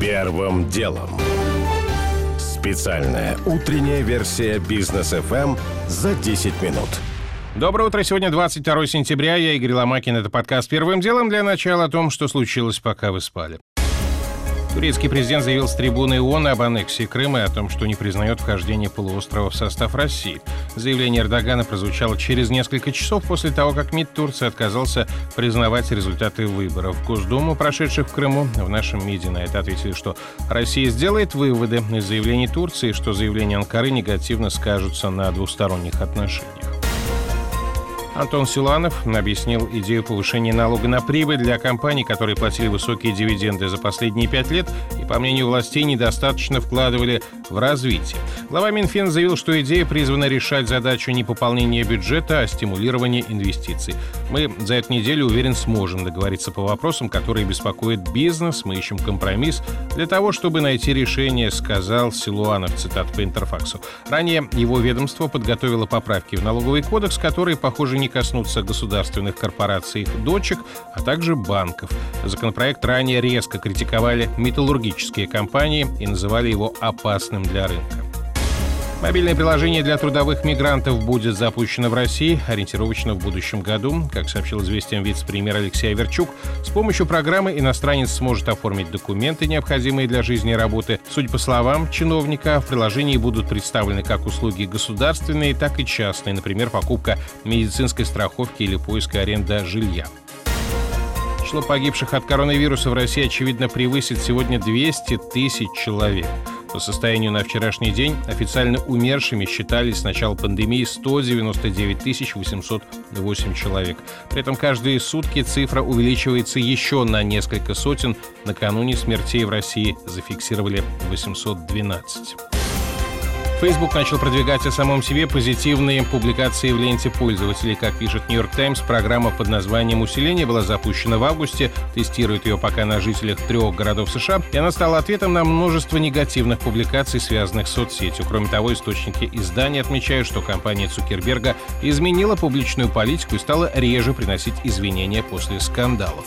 Первым делом. Специальная утренняя версия бизнес FM за 10 минут. Доброе утро. Сегодня 22 сентября. Я Игорь Ломакин. Это подкаст «Первым делом» для начала о том, что случилось, пока вы спали. Турецкий президент заявил с трибуны ООН об аннексии Крыма и о том, что не признает вхождение полуострова в состав России. Заявление Эрдогана прозвучало через несколько часов после того, как МИД Турции отказался признавать результаты выборов в Госдуму, прошедших в Крыму. В нашем МИДе на это ответили, что Россия сделает выводы из заявлений Турции, что заявления Анкары негативно скажутся на двусторонних отношениях. Антон Силанов объяснил идею повышения налога на прибыль для компаний, которые платили высокие дивиденды за последние пять лет и, по мнению властей, недостаточно вкладывали в развитие. Глава Минфина заявил, что идея призвана решать задачу не пополнения бюджета, а стимулирования инвестиций. Мы за эту неделю, уверен, сможем договориться по вопросам, которые беспокоят бизнес. Мы ищем компромисс для того, чтобы найти решение, сказал Силуанов, цитат по Интерфаксу. Ранее его ведомство подготовило поправки в налоговый кодекс, которые, похоже, не не коснутся государственных корпораций их дочек, а также банков. Законопроект ранее резко критиковали металлургические компании и называли его опасным для рынка. Мобильное приложение для трудовых мигрантов будет запущено в России ориентировочно в будущем году. Как сообщил известиям вице-премьер Алексей Аверчук, с помощью программы иностранец сможет оформить документы, необходимые для жизни и работы. Судя по словам чиновника, в приложении будут представлены как услуги государственные, так и частные, например, покупка медицинской страховки или поиск и аренда жилья. Число погибших от коронавируса в России, очевидно, превысит сегодня 200 тысяч человек. По состоянию на вчерашний день официально умершими считались с начала пандемии 199 808 человек. При этом каждые сутки цифра увеличивается еще на несколько сотен. Накануне смертей в России зафиксировали 812. Facebook начал продвигать о самом себе позитивные публикации в ленте пользователей. Как пишет Нью-Йорк Таймс, программа под названием «Усиление» была запущена в августе, тестирует ее пока на жителях трех городов США, и она стала ответом на множество негативных публикаций, связанных с соцсетью. Кроме того, источники издания отмечают, что компания Цукерберга изменила публичную политику и стала реже приносить извинения после скандалов.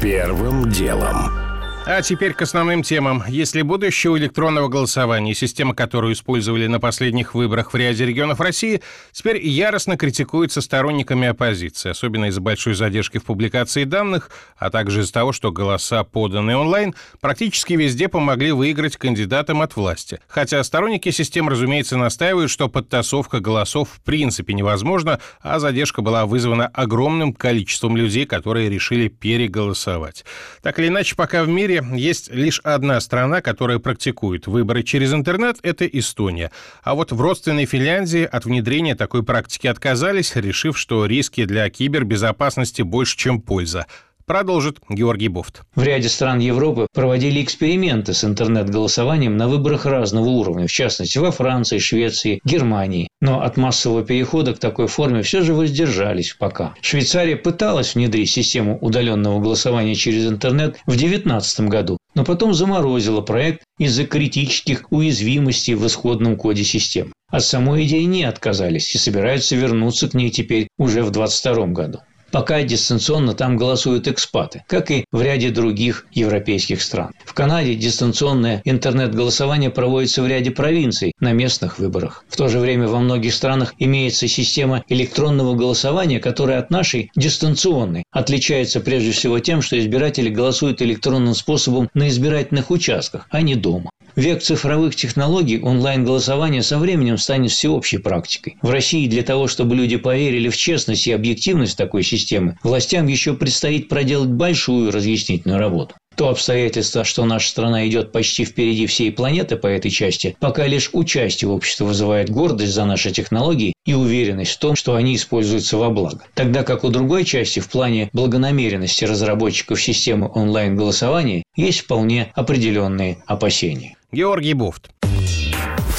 Первым делом. А теперь к основным темам. Если будущее у электронного голосования, система, которую использовали на последних выборах в ряде регионов России, теперь яростно критикуется сторонниками оппозиции, особенно из-за большой задержки в публикации данных, а также из-за того, что голоса, поданные онлайн, практически везде помогли выиграть кандидатам от власти. Хотя сторонники систем, разумеется, настаивают, что подтасовка голосов в принципе невозможна, а задержка была вызвана огромным количеством людей, которые решили переголосовать. Так или иначе, пока в мире мире есть лишь одна страна, которая практикует выборы через интернет – это Эстония. А вот в родственной Финляндии от внедрения такой практики отказались, решив, что риски для кибербезопасности больше, чем польза. Продолжит Георгий Бофт. В ряде стран Европы проводили эксперименты с интернет-голосованием на выборах разного уровня, в частности во Франции, Швеции, Германии. Но от массового перехода к такой форме все же воздержались пока. Швейцария пыталась внедрить систему удаленного голосования через интернет в 2019 году, но потом заморозила проект из-за критических уязвимостей в исходном коде системы. От самой идеи не отказались и собираются вернуться к ней теперь уже в 2022 году. Пока дистанционно там голосуют экспаты, как и в ряде других европейских стран. В Канаде дистанционное интернет-голосование проводится в ряде провинций на местных выборах. В то же время во многих странах имеется система электронного голосования, которая от нашей дистанционной отличается прежде всего тем, что избиратели голосуют электронным способом на избирательных участках, а не дома. Век цифровых технологий онлайн-голосование со временем станет всеобщей практикой. В России для того, чтобы люди поверили в честность и объективность такой системы, властям еще предстоит проделать большую разъяснительную работу. То обстоятельство, что наша страна идет почти впереди всей планеты по этой части, пока лишь участие общества вызывает гордость за наши технологии и уверенность в том, что они используются во благо. Тогда как у другой части в плане благонамеренности разработчиков системы онлайн-голосования есть вполне определенные опасения. Георгий Буфт.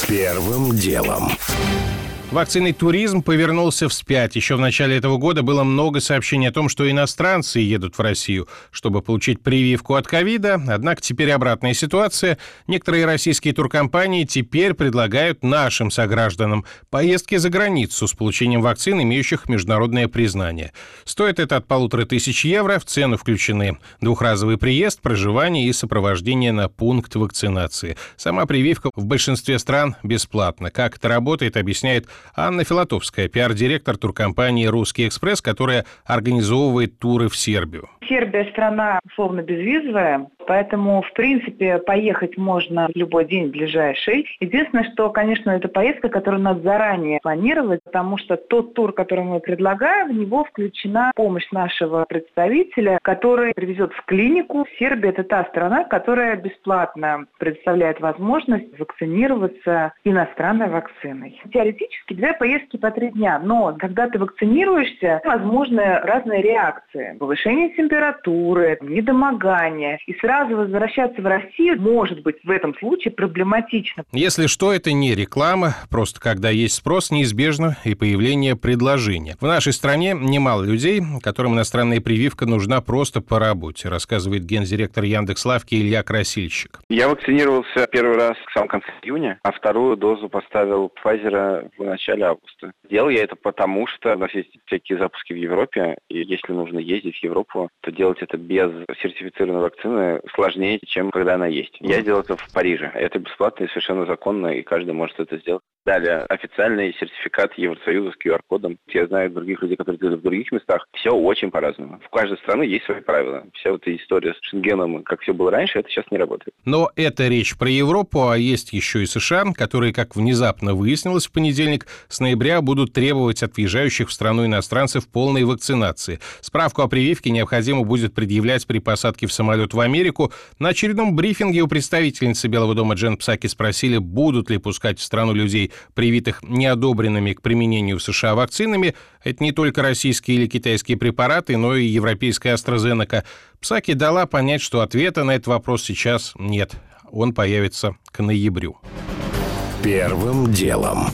Первым делом. Вакцинный туризм повернулся вспять. Еще в начале этого года было много сообщений о том, что иностранцы едут в Россию, чтобы получить прививку от ковида. Однако теперь обратная ситуация. Некоторые российские туркомпании теперь предлагают нашим согражданам поездки за границу с получением вакцин, имеющих международное признание. Стоит это от полутора тысяч евро. В цену включены двухразовый приезд, проживание и сопровождение на пункт вакцинации. Сама прививка в большинстве стран бесплатна. Как это работает, объясняет Анна Филатовская, пиар-директор туркомпании «Русский экспресс», которая организовывает туры в Сербию. Сербия страна условно безвизовая, поэтому, в принципе, поехать можно в любой день ближайший. Единственное, что, конечно, это поездка, которую надо заранее планировать, потому что тот тур, который мы предлагаем, в него включена помощь нашего представителя, который привезет в клинику. Сербия – это та страна, которая бесплатно предоставляет возможность вакцинироваться иностранной вакциной. Теоретически две поездки по три дня, но когда ты вакцинируешься, возможны разные реакции. Повышение температуры, недомогания. И сразу возвращаться в Россию может быть в этом случае проблематично. Если что, это не реклама, просто когда есть спрос, неизбежно и появление предложения. В нашей стране немало людей, которым иностранная прививка нужна просто по работе, рассказывает гендиректор Яндекс.Лавки Илья Красильщик. Я вакцинировался первый раз в самом конце июня, а вторую дозу поставил Pfizer в начале августа. Делал я это потому, что у нас есть всякие запуски в Европе, и если нужно ездить в Европу, то делать это без сертифицированной вакцины сложнее, чем когда она есть. Я сделал это в Париже. Это бесплатно и совершенно законно, и каждый может это сделать. Далее, официальный сертификат Евросоюза с QR-кодом. Я знаю других людей, которые делают в других местах. Все очень по-разному. В каждой стране есть свои правила. Вся вот эта история с Шенгеном, как все было раньше, это сейчас не работает. Но это речь про Европу, а есть еще и США, которые, как внезапно выяснилось в понедельник, с ноября будут требовать от въезжающих в страну иностранцев полной вакцинации. Справку о прививке необходимо будет предъявлять при посадке в самолет в Америку. На очередном брифинге у представительницы Белого дома Джен Псаки спросили, будут ли пускать в страну людей привитых неодобренными к применению в США вакцинами, это не только российские или китайские препараты, но и европейская AstraZeneca. Псаки дала понять, что ответа на этот вопрос сейчас нет. Он появится к ноябрю. Первым делом.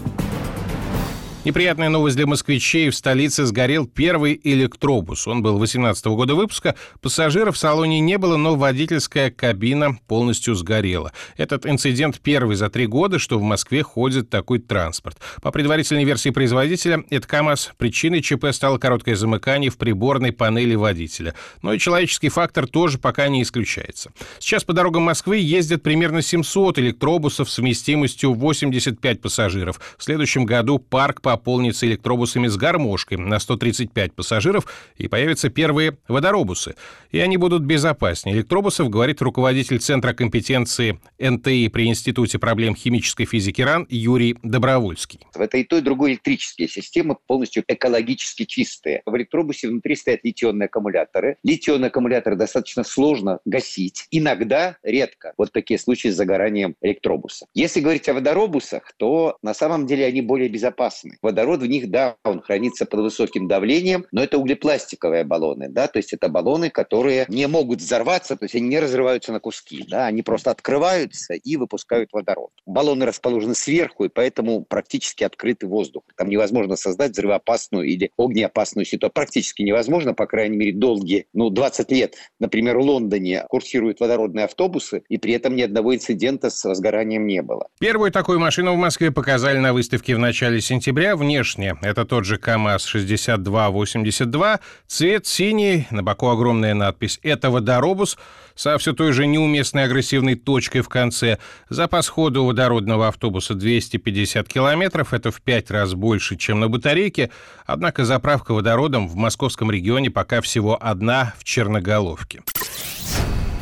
Неприятная новость для москвичей. В столице сгорел первый электробус. Он был 18 -го года выпуска. Пассажиров в салоне не было, но водительская кабина полностью сгорела. Этот инцидент первый за три года, что в Москве ходит такой транспорт. По предварительной версии производителя, это КАМАЗ. Причиной ЧП стало короткое замыкание в приборной панели водителя. Но и человеческий фактор тоже пока не исключается. Сейчас по дорогам Москвы ездят примерно 700 электробусов с вместимостью 85 пассажиров. В следующем году парк по пополнится электробусами с гармошкой на 135 пассажиров и появятся первые водоробусы. И они будут безопаснее электробусов, говорит руководитель Центра компетенции НТИ при Институте проблем химической физики РАН Юрий Добровольский. Это и то, и другое электрические системы полностью экологически чистые. В электробусе внутри стоят литионные аккумуляторы. Литионные аккумуляторы достаточно сложно гасить. Иногда, редко, вот такие случаи с загоранием электробуса. Если говорить о водоробусах, то на самом деле они более безопасны. Водород в них, да, он хранится под высоким давлением, но это углепластиковые баллоны, да, то есть это баллоны, которые не могут взорваться, то есть они не разрываются на куски, да, они просто открываются и выпускают водород. Баллоны расположены сверху, и поэтому практически открытый воздух. Там невозможно создать взрывоопасную или огнеопасную ситуацию. Практически невозможно, по крайней мере, долгие, ну, 20 лет. Например, в Лондоне курсируют водородные автобусы, и при этом ни одного инцидента с возгоранием не было. Первую такую машину в Москве показали на выставке в начале сентября внешне это тот же КАМАЗ-6282, цвет синий, на боку огромная надпись «Это водоробус», со все той же неуместной агрессивной точкой в конце. Запас хода у водородного автобуса 250 километров, это в пять раз больше, чем на батарейке, однако заправка водородом в московском регионе пока всего одна в Черноголовке.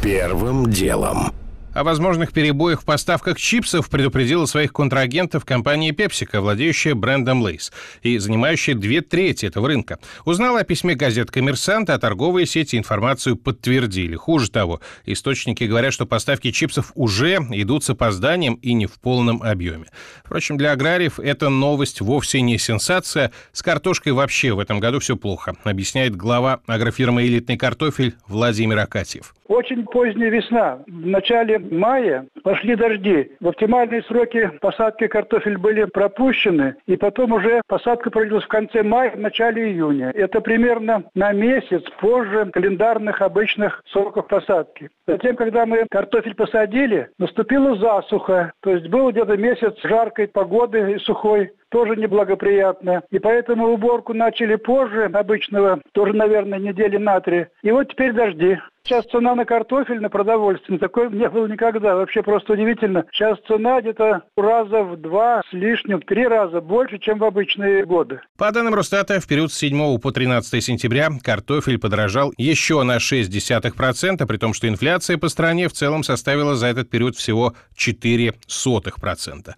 Первым делом. О возможных перебоях в поставках чипсов предупредила своих контрагентов компания PepsiCo, владеющая брендом Lay's и занимающая две трети этого рынка. Узнала о письме газет «Коммерсант», а торговые сети информацию подтвердили. Хуже того, источники говорят, что поставки чипсов уже идут с опозданием и не в полном объеме. Впрочем, для аграриев эта новость вовсе не сенсация. С картошкой вообще в этом году все плохо, объясняет глава агрофирмы «Элитный картофель» Владимир Акатьев. Очень поздняя весна. В начале мая пошли дожди. В оптимальные сроки посадки картофель были пропущены, и потом уже посадка проводилась в конце мая, в начале июня. Это примерно на месяц позже календарных обычных сроков посадки. Затем, когда мы картофель посадили, наступила засуха, то есть был где-то месяц жаркой погоды и сухой, тоже неблагоприятно. И поэтому уборку начали позже обычного, тоже, наверное, недели на три. И вот теперь дожди. Сейчас цена на картофель, на продовольствие, такой не было никогда. Вообще просто удивительно. Сейчас цена где-то раза в два с лишним, три раза больше, чем в обычные годы. По данным Росстата, в период с 7 по 13 сентября картофель подорожал еще на 0,6%, при том, что инфляция по стране в целом составила за этот период всего 0,04%.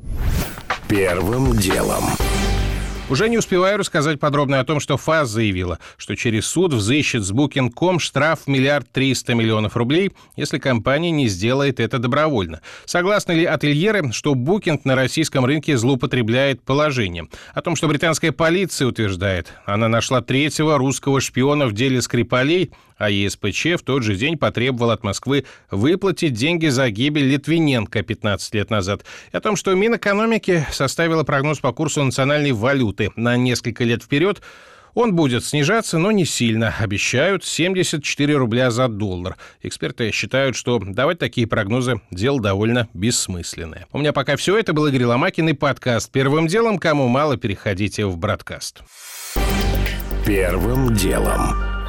Первым делом. Уже не успеваю рассказать подробно о том, что ФАС заявила, что через суд взыщет с Booking.com штраф в миллиард триста миллионов рублей, если компания не сделает это добровольно. Согласны ли ательеры, что Booking на российском рынке злоупотребляет положением? О том, что британская полиция утверждает, она нашла третьего русского шпиона в деле Скрипалей, а ЕСПЧ в тот же день потребовал от Москвы выплатить деньги за гибель Литвиненко 15 лет назад. И о том, что Минэкономики составила прогноз по курсу национальной валюты на несколько лет вперед, он будет снижаться, но не сильно. Обещают 74 рубля за доллар. Эксперты считают, что давать такие прогнозы – дело довольно бессмысленное. У меня пока все. Это был Игорь Ломакин и подкаст «Первым делом». Кому мало, переходите в «Браткаст». Первым делом.